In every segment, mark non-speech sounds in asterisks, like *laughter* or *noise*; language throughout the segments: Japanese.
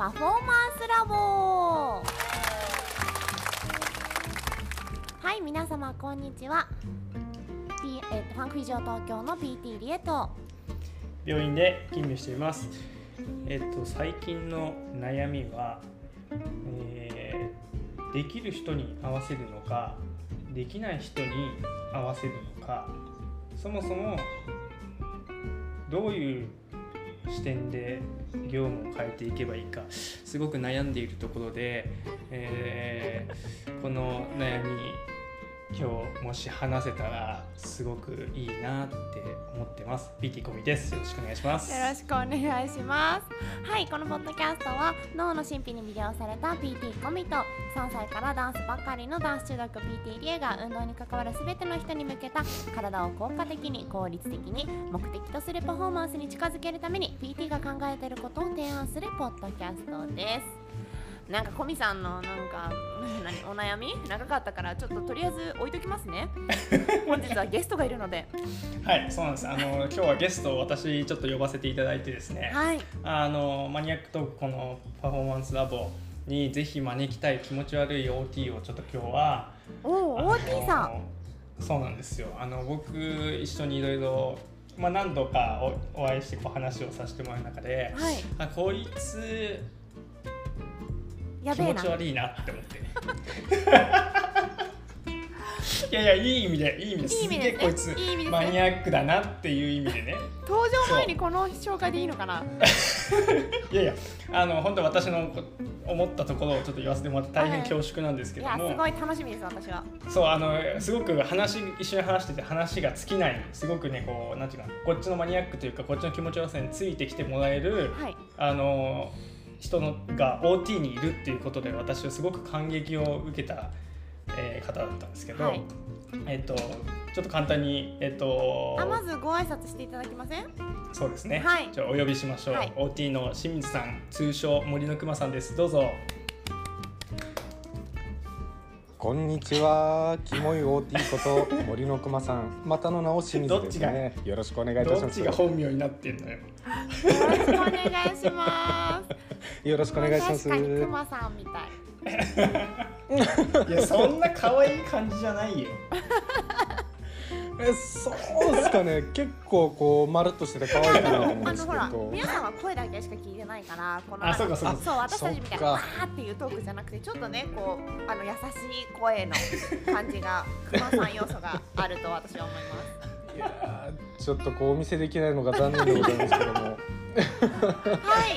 パフォーマンスラボはい皆様こんにちは、P えーとファンク以上東京の PT リエと。病院で勤務しています。えっと最近の悩みは、えーできる人に合わせるのか、できない人に合わせるのか、そもそもどういう視点で業務を変えていけばいいかすごく悩んでいるところで、えーこの悩み今日もし話せたらすごくいいなって思ってます。PT コミです。よろしくお願いします。よろしくお願いします。はいこのポッドキャストは脳の神秘に魅了された PT コミと3歳からダンスばかりのダンス中学 PT リエが運動に関わる全ての人に向けた体を効果的に効率的に目的とするパフォーマンスに近づけるために PT が考えていることを提案するポッドキャストです。なんかコミさんのなんか *laughs* 何お悩み？長かったからちょっととりあえず置いときますね。*laughs* 本日はゲストがいるので。はいそうなんです。あの今日はゲストを私ちょっと呼ばせていただいてですね。はい。あのマニアックトークこのパフォーマンスラボにぜひ招きたい気持ち悪い OT をちょっと今日はおお OT さん。そうなんですよ。あの僕一緒にいろいろまあ何度かおお会いしてこう話をさせてもらう中で、はい。あこいつやべえな。気持ち悪いなって思って。*laughs* いやいやいい意味でいい意味ですいい意味でこいつね。マニアックだなっていう意味でね。登場前にこの紹介でいいのかな？*laughs* いやいやあの本当私のこ思ったところをちょっと言わせてもらって大変恐縮なんですけいども、やすごい楽しみです私は。そうあのすごく話一緒に話してて話が尽きないすごくねこうなんていうかなこっちのマニアックというかこっちの気持ちよさについてきてもらえるはい。あの人のが OT にいるっていうことで私はすごく感激を受けた、えー方だったんですけど、はい。えっ、とちょっと簡単にえっ、とあまずご挨拶していただけません？そうですね、はい。じゃあお呼びしましょう、はい。OT の清水さん通称森の熊さんです。どうぞ。こんにちは、キモい OT こと森の熊さん、またの名を清水ですね。よろしくお願いいたします。どっちが本名になってんのよ。よろしくお願いしますよろしくお願いします。確かにクマさんみたいいやそんな可愛い感じじゃないよえ、そうですかね。*laughs* 結構こうまるっとしてて可愛いかなと思うんあですけのほらど。皆さんは声だけしか聞いてないからこのあそうかそうかそう私たちみたいなわーっていうトークじゃなくてちょっとねこうあの優しい声の感じがクマさん要素があると私は思いますちょっとこうお見せできないのが残念でございますけども。は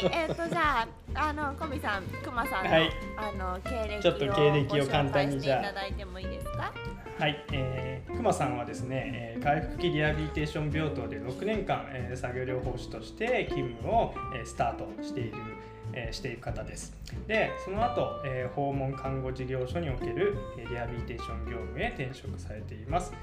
い、えっ、とじゃああのコミさん、クマさんの、はいあの経歴をちょっと経歴を簡単にじゃあご紹介していただいてもいいですか？はい、えー、熊さんはですね、えー回復期リハビリテーション病棟で6年間、えー作業療法士として勤務を、えースタートしている、えーしている方です。で、その後、えー訪問看護事業所における、えーリハビリテーション業務へ転職されています。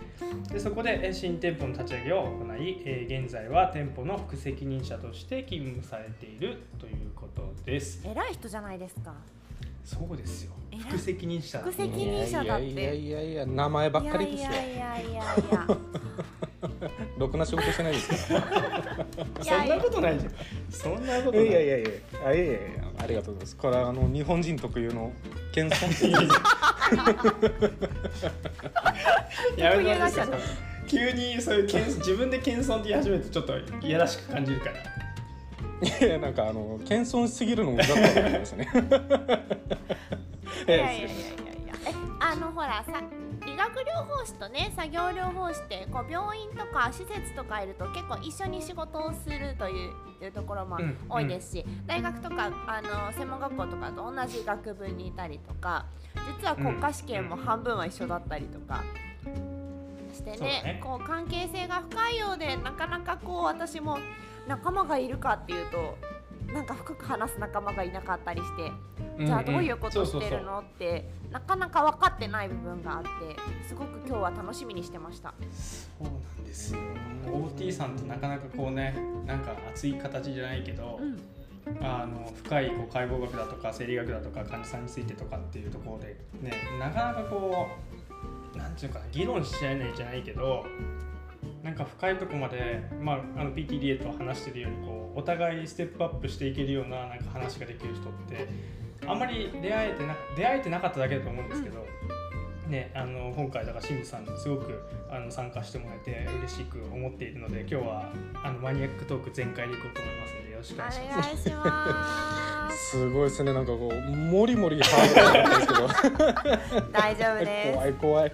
で、そこで、えー新店舗の立ち上げを行い、えー現在は店舗の副責任者として勤務されているということです。偉い人じゃないですか。そうですよ。副責任者。副責任者だっていやいやいやいや名前ばっかりですよい。やいやいやいやいや。ろくな仕事してないですから。*laughs* そんなことないじゃん。そんなことないい。やいやいやあいやいやいやありがとうございます。これはあの日本人特有の謙遜っていうやめてください急にそういう謙遜自分で謙遜って言い始めるとちょっといやらしく感じるからいやなんかあの謙遜しすぎるのもだったと思いますね。*laughs* いやいやいやいやいや。え、あのほらさ。理学療法士とね作業療法士ってこう病院とか施設とかいると結構一緒に仕事をするというところもうん多いですし、大学とかあの専門学校とかと同じ学部にいたりとか実は国家試験も半分は一緒だったりとかしてねね。こう関係性が深いようでなかなかこう私も仲間がいるかっていうとなんか深く話す仲間がいなかったりして、じゃあどういうことしてるのってなかなか分かってない部分があってすごく今日は楽しみにしてました。そうなんですよ。OT さんってなかなかこうねなんか熱い形じゃないけど、うん。あの深いこう解剖学だとか生理学だとか患者さんについてとかっていうところでねなかなかこうなんていうかな議論し合えないじゃないけどなんか深いとこまで、まあ、あの PTDA と話してるようにここうお互いステップアップしていけるようななんか話ができる人ってあんまり出会えてな出会えてなかっただけだと思うんですけど、ね、あの今回だから清水さんにすごくあの参加してもらえて嬉しく思っているので今日はあのマニアックトーク全開でいこうと思いますのでよろしくお願いします。す *laughs* すごいですね。なんかこうもりもりハードなんですけど。*laughs* 大丈夫です。*laughs* 怖い怖い。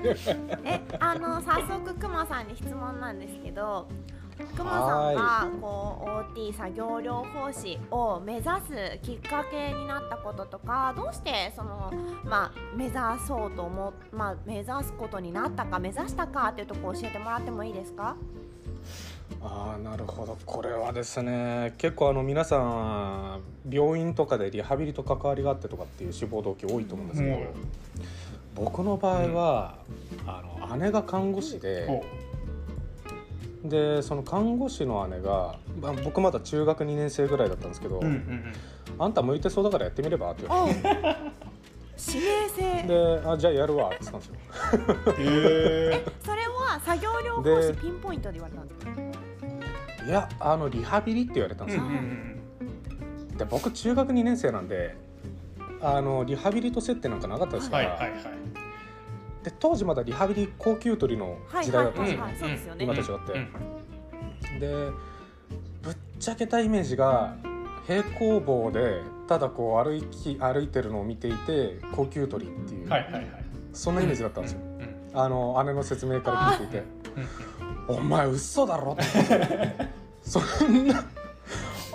えあの早速くまさんに質問なんですけどくまさんがこう OT 作業療法士を目指すきっかけになったこととかどうしてその、まあ、目指そうと思う、まあ、目指すことになったか目指したかっていうところ教えてもらってもいいですか？ああなるほど。これはですね結構あの皆さん病院とかでリハビリと関わりがあってとかっていう志望動機多いと思うんですけど、うん。僕の場合は、あの姉が看護師でおでその看護師の姉が、まあ、僕まだ中学2年生ぐらいだったんですけど、うんうんうん。あんた向いてそうだからやってみれば？って言われて。お指名制。であじゃあやるわって言ったんですよ。へそれは作業療法士ピンポイントで言われたんですか？いやあのリハビリって言われたんですよ、うんうんうんで僕中学2年生なんであのリハビリと接点なんかなかったですから、はいはいはいで当時まだリハビリ高級取りのはい時代だったんですよ、今と違って。うん。でぶっちゃけたイメージが平行棒でただこう歩き歩いてるのを見ていて高級取りっていう、はいはいはい。そんなイメージだったんですよ、うん。うんあの姉の説明から聞いていて「お前嘘だろ」って。*laughs* そんな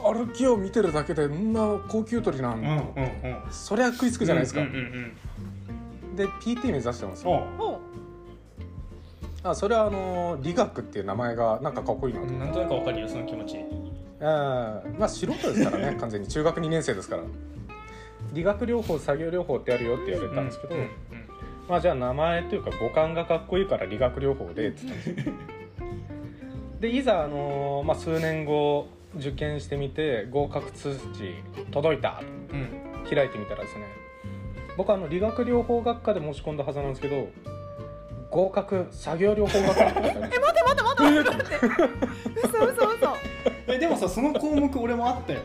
歩きを見てるだけでそんな高級取りなんだ、うんうんうん。そりゃ食いつくじゃないですか、うんうんうんで PT 目指してますよ。あそれはあの理学っていう名前がなんかかっこいいなと。なんとなくわかるよその気持ち。えーまあ素人ですからね *laughs* 完全に。中学2年生ですから。理学療法作業療法ってやるよって言われたんですけど、うんうんまあじゃあ名前というか五感がかっこいいから理学療法でって言ったんですよ。*laughs* でいざ、あのーまあ、数年後受験してみて合格通知届いた。うん。開いてみたらですね僕はあの理学療法学科で申し込んだはずなんですけど合格作業療法学科。って書いてあるんですよ待って待って待って待って。待って嘘嘘嘘。えでもさその項目 *laughs* 俺もあったよ。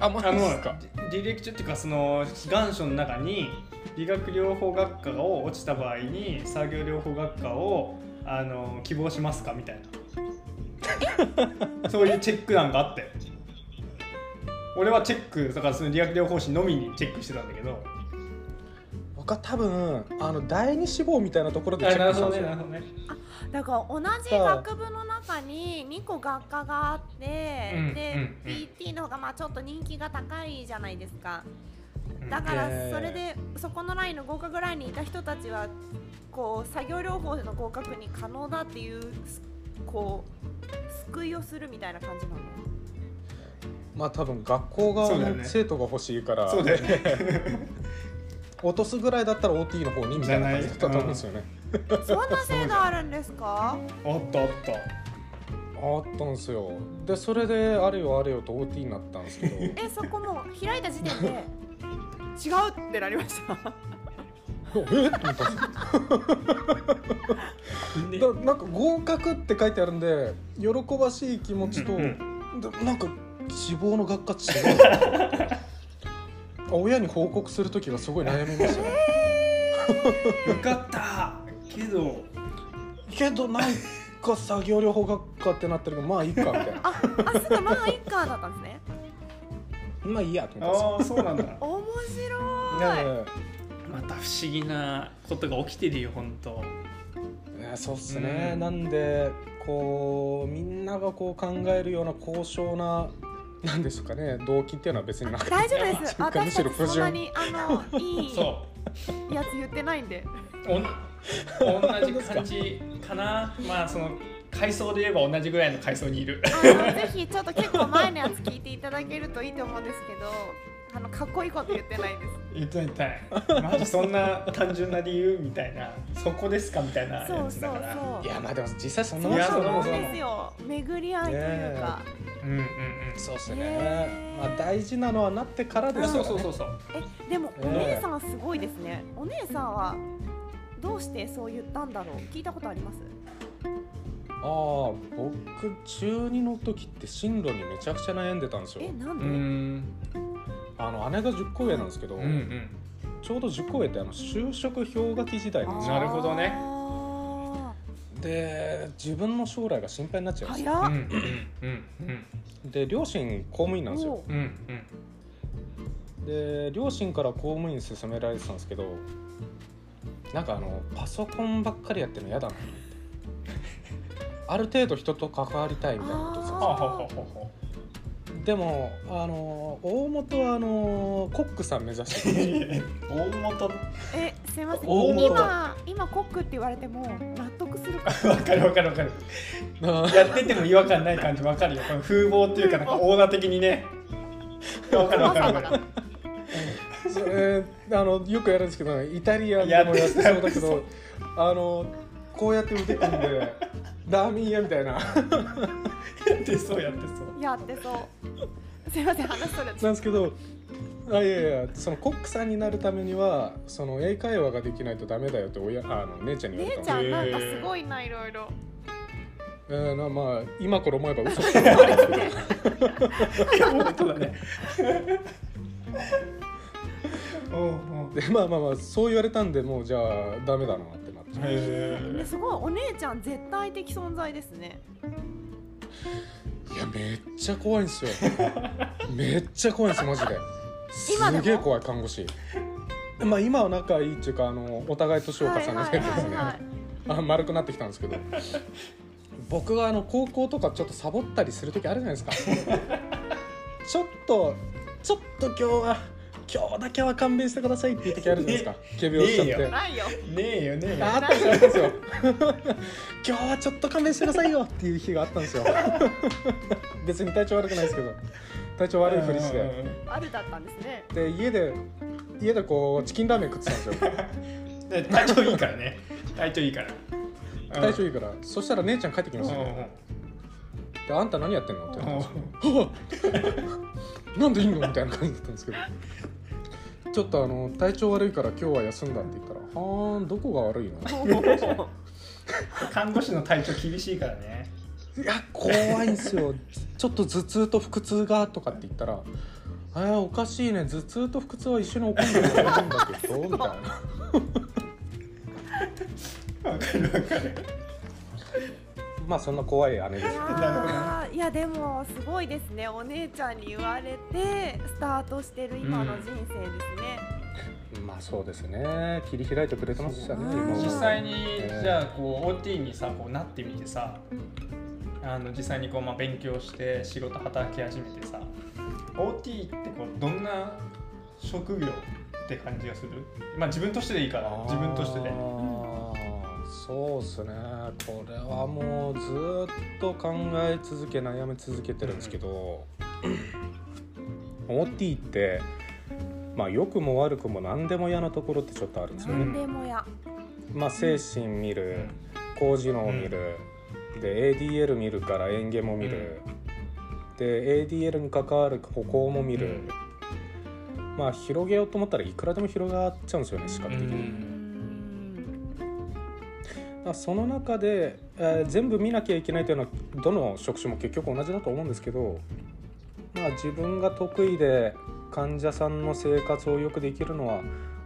あマあのですか履歴書っていうかその願書の中に理学療法学科を落ちた場合に作業療法学科をあの希望しますかみたいな。*laughs* そういうチェック欄があって俺はチェックだからその理学療法士のみにチェックしてたんだけど僕は多分あの第二志望みたいなところでチェックしたんですよ。だから同じ学部の中に2個学科があって、うんで、うんうん。PT の方がまあちょっと人気が高いじゃないですか。うん。だからえー。それでそこのラインの合格ラインにいた人たちはこう作業療法の合格に可能だっていうすこう救いをするみたいな感じなの？まあ多分学校側の生徒が欲しいから、そうだよね *laughs* 落とすぐらいだったら OT の方にみたいな感じだったと思うんですよね。そんな制度あるんですか？あったあったあったんですよ。でそれであれよあれよと OT になったんですけど *laughs* えそこもう開いた時点で違うってなりました？えっ？と思ったんですでよ。*laughs* だなんか合格って書いてあるんで喜ばしい気持ちと、うんでなんか志望の学科違う。*laughs* 親に報告する時がすごい悩みましたね。*laughs* 受かった。けど。けどなんか作業療法学科ってなってるけどまあいいかみたいな。ああすぐまあいっかだったんですね。まあいいやと思ったんですよ。ああそうなんだ。*laughs* 面白い。ねまた不思議なことが起きてるよ本当。えねそうっすね、うん。なんでこうみんながこう考えるような高尚ななんですかね動機っていうのは別になくて大丈夫です。*laughs* 私したちそんなにあのいいそやつ言ってないんで。うおん同じ感じかな。まあその階層で言えば同じぐらいの階層にいる。あのぜひちょっと結構前のやつ聞いていただけるといいと思うんですけどあのかっこいいこと言ってないです。言ってないマジそんな単純な理由みたいな。そこですかみたいなやそうそうつだから。そういやまあでも実際そんなもんそうですよ。巡り合いというか、うんうんうん。そうっすね。ねまあ大事なのはなってからですから、ね、そうそうそうそう。えでもおね姉さんすごいですね。お姉さんはどうしてそう言ったんだろう。聞いたことあります？ああ僕中2の時って進路にめちゃくちゃ悩んでたんですよ。うえなんで、んあの姉が10個上なんですけど、うんうん。ちょうど10個上ってあの就職氷河期時代なんですよ。なるほどね。あで自分の将来が心配になっちゃーうんです。よ早っ、うんうんうんで両親公務員なんですよ。おううんうん。で両親から公務員勧められてたんですけどなんかあのパソコンばっかりやってるの嫌だなと思って。ある程度人と関わりたいみたいなことですあでもあの大元はあのコックさん目指してる。う *laughs* 大元？えすいません。今今コックって言われても納得するか。*laughs* わかるわかるわかる。あやってても違和感ない感じわかるよ。この風貌っていうかなんかオーナー的にね。わかるわかる。わかる。それあのよくやるんですけどイタリアンでもやってそうだけどあのこうやって腕組んで *laughs* ラーメン屋みたいな。*laughs* やってそうやってそう。やってそう。すいません話それ。なんですけどあいやいやそのコックさんになるためにはその英会話ができないとダメだよって親あの姉ちゃんに言われ姉ちゃんなんかすごいないろいろ。えーなまあ今から思えば嘘。つ本当だね。おうおうでまあまあまあそう言われたんでもうじゃあダメだなってなっちゃうへー。すごいお姉ちゃん絶対的存在ですね。いやめっちゃ怖いんですよ。めっちゃ怖いんです *laughs* マジで。今すげえ怖い看護師。まあ今は仲いいっていうかあのお互い年を重ねてですね、あ丸くなってきたんですけど。僕があの高校とかちょっとサボったりする時あるじゃないですか。*laughs* ちょっとちょっと今日は今日だけは勘弁してくださいっていう時あるじゃないですか。仮病しちゃって。ないよ。ねえよねえよ。ああった。んですよあったんですよ。今日はちょっと勘弁してくださいよっていう日があったんですよ。別に体調悪くないですけど。体調悪いふりして。あるだったんですね。で家で家でこうチキンラーメン食ってたんですよ。で体調いいからね。体調いいから。体調いいから。そしたら姉ちゃん帰ってきましたね。であんた何やってんのって *laughs* なんでいいの？みたいな感じだったんですけど。ちょっとあの体調悪いから今日は休んだって言ったら「はーんどこが悪いの?」看護師の体調厳しいからね。いや怖いんですよ。ちょっと頭痛と腹痛がとかって言ったら「えー、おかしいね。頭痛と腹痛は一緒に起こるんだよいいんだけど」みたいな。*laughs* わかるわかるまあそんな怖い姉です。いやー *laughs* いやでもすごいですね。お姉ちゃんに言われてスタートしてる今の人生ですね、まあそうですね。切り開いてくれてましたね実際にえーじゃあこう OT にさこうなってみてさあの実際にこうまあ勉強して仕事働き始めてさ OT ってこうどんな職業って感じがする？まあ自分としてでいいから自分としてでそうですね。これはもうずーっと考え続け悩み続けてるんですけど、OT ってまあ良くも悪くも何でも嫌なところってちょっとあるんですよね、でもやまあ精神見る高次能見る、で ADL 見るから園芸も見る、で ADL に関わる歩行も見る、まあ広げようと思ったらいくらでも広がっちゃうんですよね視覚的に。その中で、えー全部見なきゃいけないというのはどの職種も結局同じだと思うんですけど、まあ、自分が得意で患者さんの生活をよくできるのは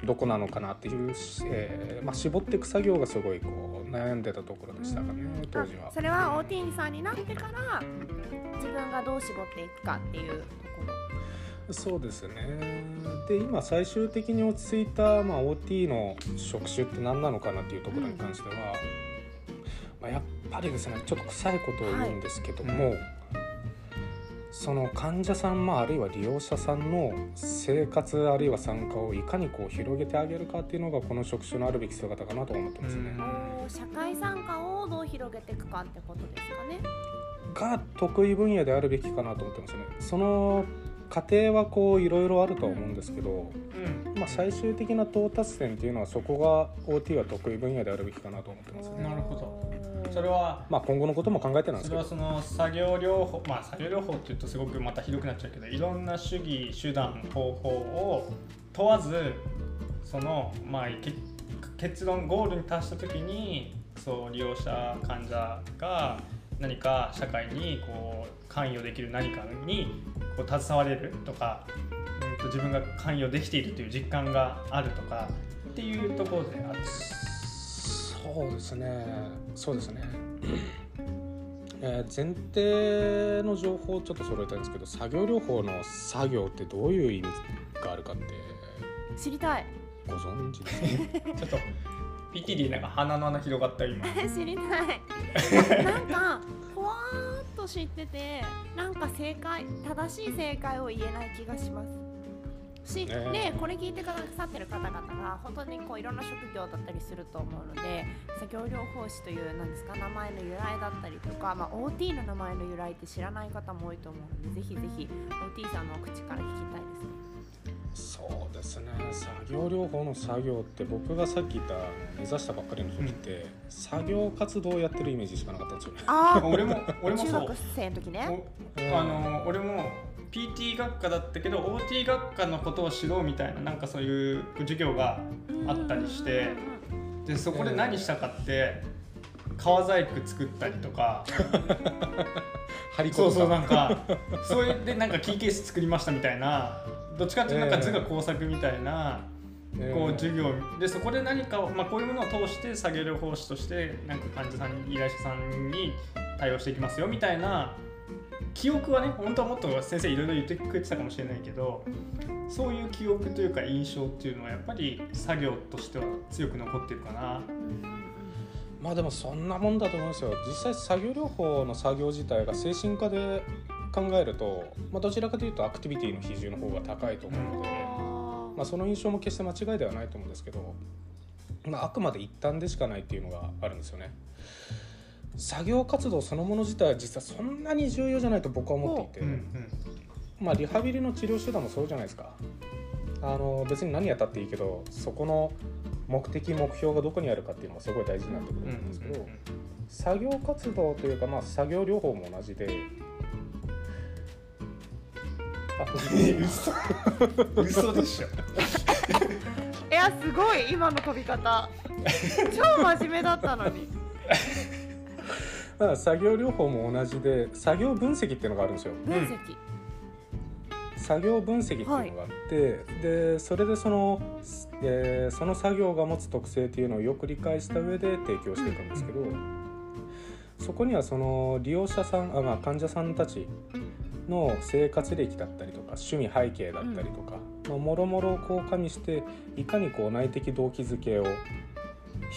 どこなのかなっていう、えーまあ、絞っていく作業がすごいこう悩んでたところでしたかね当時はあ。それは OT さんになってから自分がどう絞っていくかっていうところそうですね。で今最終的に落ち着いた、まあ、OT の職種って何なのかなっていうところに関しては、まあ、やっぱりですねちょっと臭いことを言うんですけども、その患者さん、まあ、あるいは利用者さんの生活あるいは参加をいかにこう広げてあげるかっていうのがこの職種のあるべき姿かなと思ってますね。社会参加をどう広げていくかってことですかね。が得意分野であるべきかなと思ってますね。その過程はこういろいろあるとは思うんですけど、うん。まあ、最終的な到達点っていうのはそこが OT は得意分野であるべきかなと思ってますね。なるほど。それはまあ今後のことも考えてなんですけど。それはその作業療法まあ作業療法っていうとすごくまたひどくなっちゃうけどいろんな主義手段方法を問わずそのまあけ結論ゴールに達した時にそう利用者患者が何か社会にこう関与できる何かにこう携われるとか、うん、と自分が関与できているという実感があるとかっていうところであってそうですね。そうですね。えー前提の情報をちょっと揃えたいんですけど作業療法の作業ってどういう意味があるかって。知りたい。ご存知ですか？*laughs* *laughs* ちょっと PTD なんか鼻の穴広がったよ今。*laughs* 知りたい。なんかふわーっと知っててなんか正解正しい正解を言えない気がします。し、ね。これ聞いてくださってる方々が本当にこういろんな職業だったりすると思うので作業療法士というなんですか名前の由来だったりとか、まあ、OT の名前の由来って知らない方も多いと思うのでぜひぜひ OT さんのお口から聞きたいですねそうですね。作業療法の作業って僕がさっき言った目指したばっかりの時って、作業活動をやってるイメージしかなかったんですよねあ俺も俺もそう。中学生の時ね。おあの俺も PT 学科だったけど OT 学科のことを知ろうみたいななんかそういう授業があったりしてでそこで何したかって革細工作ったりとか *laughs* そうそうなんかそれでなんかキーケース作りましたみたいなどっちかっていうとなんか図画工作みたいなえーこう授業でそこで何かを、まあ、こういうものを通して作業療法士としてなんか患者さんに依頼者さんに対応していきますよみたいな記憶はね本当はもっと先生いろいろ言ってくれてたかもしれないけどそういう記憶というか印象っていうのはやっぱり作業としては強く残ってるかな。まあでもそんなもんだと思うんですよ実際作業療法の作業自体が精神科で考えると、まあ、どちらかというとアクティビティの比重の方が高いと思うので、まあ、その印象も決して間違いではないと思うんですけど、まあ、あくまで一旦でしかないっていうのがあるんですよね。作業活動そのもの自体は実はそんなに重要じゃないと僕は思っていて、うんまあ、リハビリの治療手段もそうじゃないですか。あの別に何やったっていいけどそこの目的目標がどこにあるかっていうのがすごい大事になってくるとうん思うんですけど、作業活動というか、まあ、作業療法も同じで嘘嘘でしょいやすごい今の飛び方。超真面目だったのに。まあ作業療法も同じで作業分析っていうのがあるんですよ。分析、作業分析っていうのがあって、でそれでその、えーその作業が持つ特性っていうのをよく理解した上で提供していくんですけど、そこにはその利用者さんあ、まあ、患者さんたちの生活歴だったりとか趣味背景だったりとか、まあもろもろをこう加味していかにこう内的動機づけを引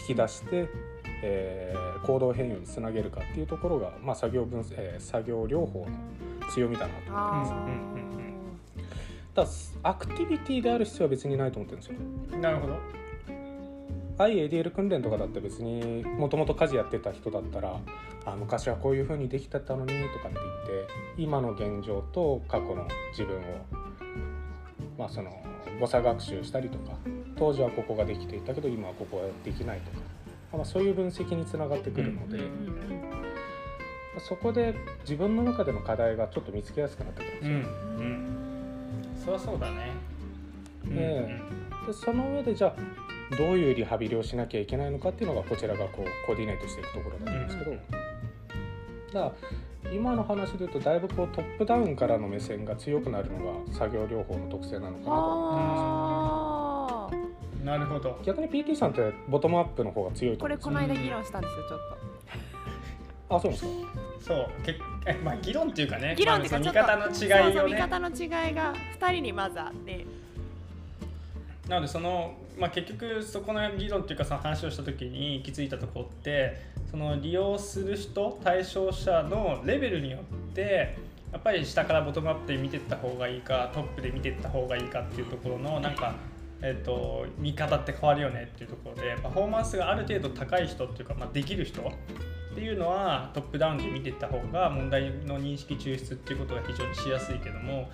き出して、えー行動変容につなげるかっていうところが、まあ、作業分、えー作業療法の強みだなと思ってます。うんうんうんただアクティビティである必要は別にないと思ってるんですよ。なるほど IADL 訓練とかだって別にもともと家事やってた人だったらあ昔はこういう風にできてたのにとかって言って今の現状と過去の自分をまあその誤差学習したりとか当時はここができていたけど今はここはできないとか、まあ、そういう分析につながってくるので、そこで自分の中での課題がちょっと見つけやすくなってくるんですよ。うんうん。そりゃそうだね。え。でその上でじゃあどういうリハビリをしなきゃいけないのかっていうのがこちらがこうコーディネートしていくところだと思うんですけど、うん。だから今の話で言うとだいぶこうトップダウンからの目線が強くなるのが作業療法の特性なのかなと思ってます。なるほど。逆に PT さんってボトムアップの方が強いとこれ思うんですよこの間議論したんですよちょっあそうなんですか？そう。けえまあ議論っていうかね。と議論っていうか見方の違いそうそうをね見方の違いが2人にまずあって。なのでその、まあ、結局そこの議論っていうかその話をした時に行き着いたとこってその利用する人対象者のレベルによってやっぱり下からボトムアップで見ていった方がいいかトップで見ていった方がいいかっていうところのなんか、えっと見方って変わるよねっていうところでパフォーマンスがある程度高い人っていうか、まあ、できる人っていうのはトップダウンで見ていった方が問題の認識抽出っていうことが非常にしやすいけども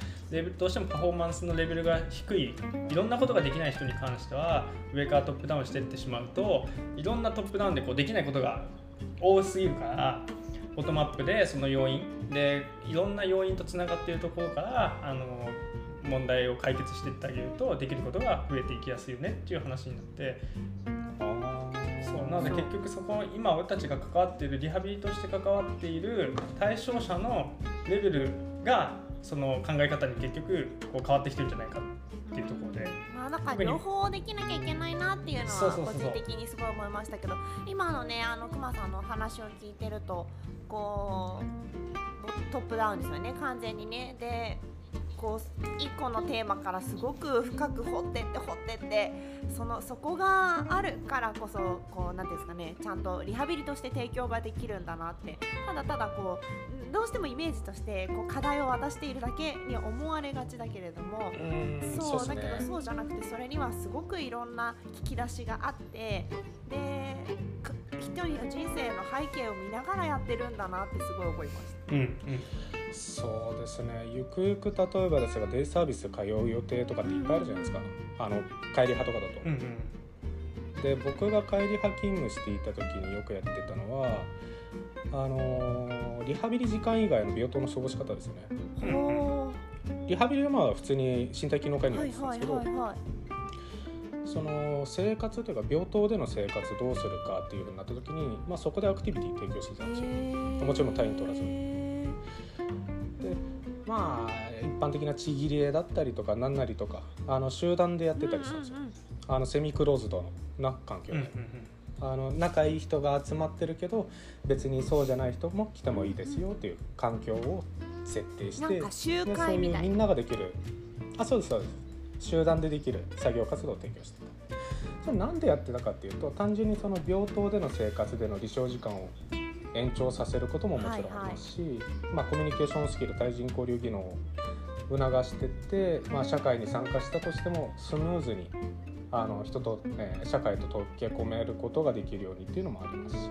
どうしてもパフォーマンスのレベルが低いいろんなことができない人に関しては上からトップダウンしていってしまうといろんなトップダウンでこうできないことが多すぎるからボトムアップでその要因でいろんな要因とつながっているところからあの問題を解決していってあげるとできることが増えていきやすいよねっていう話になってそう。なので結局そこ今俺たちが関わっているリハビリとして関わっている対象者のレベルがその考え方に結局こう変わってきてるんじゃないかっていうところで。まあ、だから両方できなきゃいけないなっていうのは個人的にすごい思いましたけど今のねあのくまさんのお話を聞いてるとこうトップダウンですよね。完全にね。でこう一個のテーマからすごく深く掘ってって掘ってってそのそこがあるからこそこうなんていうんですかねちゃんとリハビリとして提供ができるんだなってただただこうどうしてもイメージとしてこう課題を渡しているだけに思われがちだけれどもうんそうだけどそうじゃなくてそれにはすごくいろんな聞き出しがあってでか一人の人生の背景を見ながらやってるんだなってすごい思いました。うんうんそうですねゆくゆく例えばですがデイサービス通う予定とかっていっぱいあるじゃないですかあの帰り派とかだと。うんうんで僕が帰り派勤務していた時によくやってたのはあのーリハビリ時間以外の病棟の過ごし方ですよね。ほリハビリはまあ普通に身体機能科ーにははいるんですけど。その生活というか病棟での生活どうするかっていうふうになった時に、まあ、そこでアクティビティ提供してたんですよ。もちろん単位取らずへでまあ一般的なちぎり絵だったりとか何なりとかあの集団でやっーてたりしたんですよ。うんうんうん。あのセミクローズドな環境うんで、あの仲いい人が集まってるけど別にそうじゃない人も来てもいいですよっていう環境を設定してなんか集でそう会みたいな。みんなができる。あそうですそうです。集団でできる作業活動を提供してた。それなんでやってたかっていうと単純にその病棟での生活での離床時間を延長させることももちろんありますし、まあ、コミュニケーションスキル対人交流技能を促してって、まあ、社会に参加したとしてもスムーズにあの人と、えー社会と溶け込めることができるようにっていうのもありますし。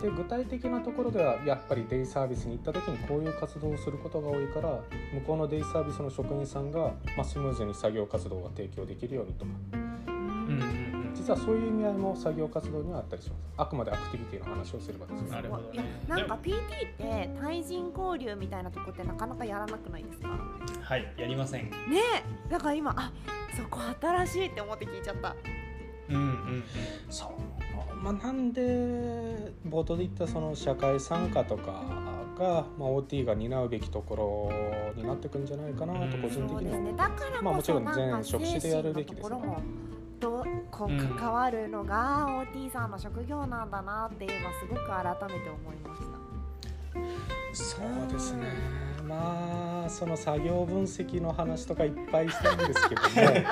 で具体的なところではやっぱりデイサービスに行った時にこういう活動をすることが多いから向こうのデイサービスの職員さんが、まあ、スムーズに作業活動が提供できるようにとか実はそういう意味合いも作業活動にはあったりします。あくまでアクティビティの話をすればですね。なるほどね。なんか PT って対人交流みたいなとこってなかなかやらなくないですか？はいやりません。ねえだから今あそこ新しいって思って聞いちゃった。うんうんそう、まあ、なんで冒頭で言ったその社会参加とかが、まあ、OT が担うべきところになってくんじゃないかなと個人的には思う。ね。だからまあもちろんこそなんか全職種でやるべきですとこうんう関わるのが OT さんの職業なんだなっていうのはすごく改めて思いました。そうですね。まあその作業分析の話とかいっぱいしたいんですけどね。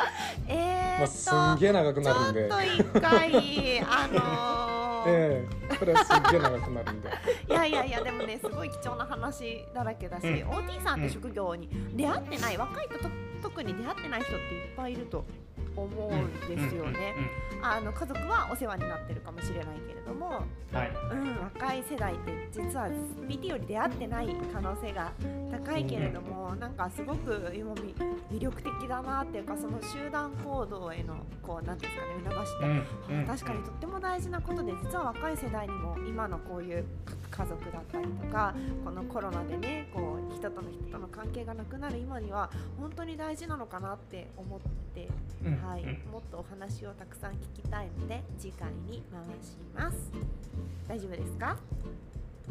え *laughs* まあー、すんげえ長くちょっなるんで。と一回あのー *laughs* ええこれはすんげえ長くなるんで。いやいやいやでもねすごい貴重な話だらけだし、うん。OT さんって職業に出会ってない、若い人と特に出会ってない人っていっぱいいると思うんですよね。あの家族はお世話になってるかもしれないけれども、うんはい。うん、若い世代って実は PT より出会ってない可能性が高いけれども、なんかすごく今み魅力的だなっていうかその集団行動へのこうなんですかね促して、うんうん。確かにとっても大事なことで実は若い世代にも今のこういう家族だったりとかこのコロナでねこう人との人との関係がなくなる今には本当に大事なのかなって思って、うん。はい。うん。もっとお話をたくさん聞きたいので次回に回します。大丈夫ですか？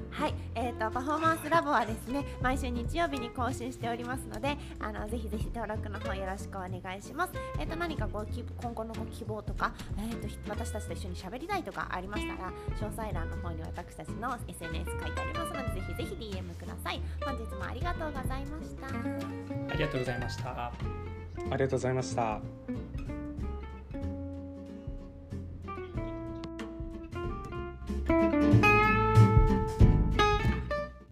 はい、えーと、パフォーマンスラボはですね毎週日曜日に更新しておりますのであのぜひぜひ登録の方よろしくお願いします、えーと、何かご今後のご希望とか、えーと、私たちと一緒に喋りたいとかありましたら詳細欄の方に私たちの SNS 書いてありますのでぜひぜひ DM ください。本日もありがとうございました。ありがとうございました。ありがとうございました、うん